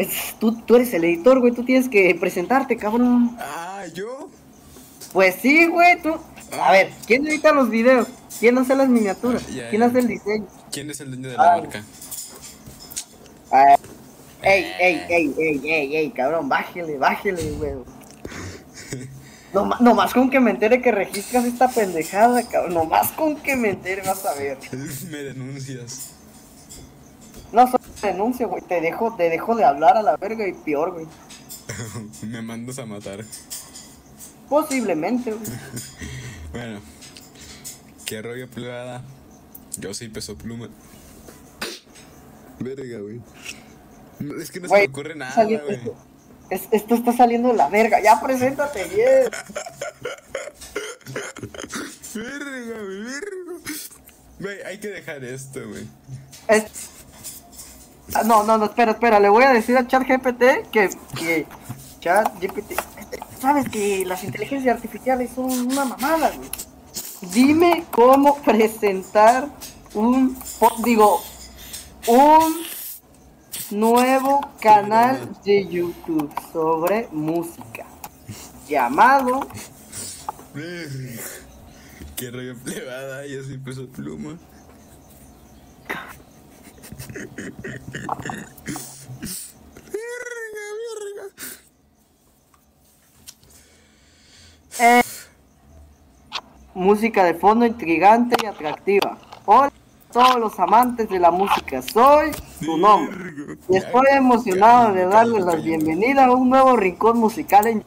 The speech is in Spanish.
Es- tú, tú eres el editor, güey, tú tienes que presentarte, cabrón. Ah, ¿yo? Pues sí, güey, tú. A ver, ¿quién edita los videos? ¿Quién hace las miniaturas? Ya, ¿Quién ya. hace el diseño? ¿Quién es el dueño de la Ay. marca? Ah, ey, ey, ey, ey, ey, ey, cabrón, bájele, bájele, güey. No, ma- nomás con que me entere que registras esta pendejada, cabrón. Nomás con que me entere vas a ver. Me denuncias. No solo denuncio, güey. Te dejo, te dejo de hablar a la verga y peor, güey. Me mandas a matar. Posiblemente, güey. Bueno, qué rollo plebada. Yo soy peso pluma. Verga, güey. Es que no Güey, se me ocurre nada, güey. esto, es- esto está saliendo de la verga. Ya preséntate bien. Verga, güey, verga. Güey, hay que dejar esto, güey. Es- Ah, No, no, no, espera, espera. Le voy a decir a ChatGPT que, que ChatGPT, sabes que las inteligencias artificiales son una mamada, güey. Dime cómo presentar un, digo, un nuevo canal de YouTube sobre música llamado. Qué rollo plebada, yo soy peso pluma. Eh, música de fondo intrigante y atractiva. Hola a todos los amantes de la música, soy su nombre. Y estoy emocionado de darles la bienvenida a un nuevo rincón musical en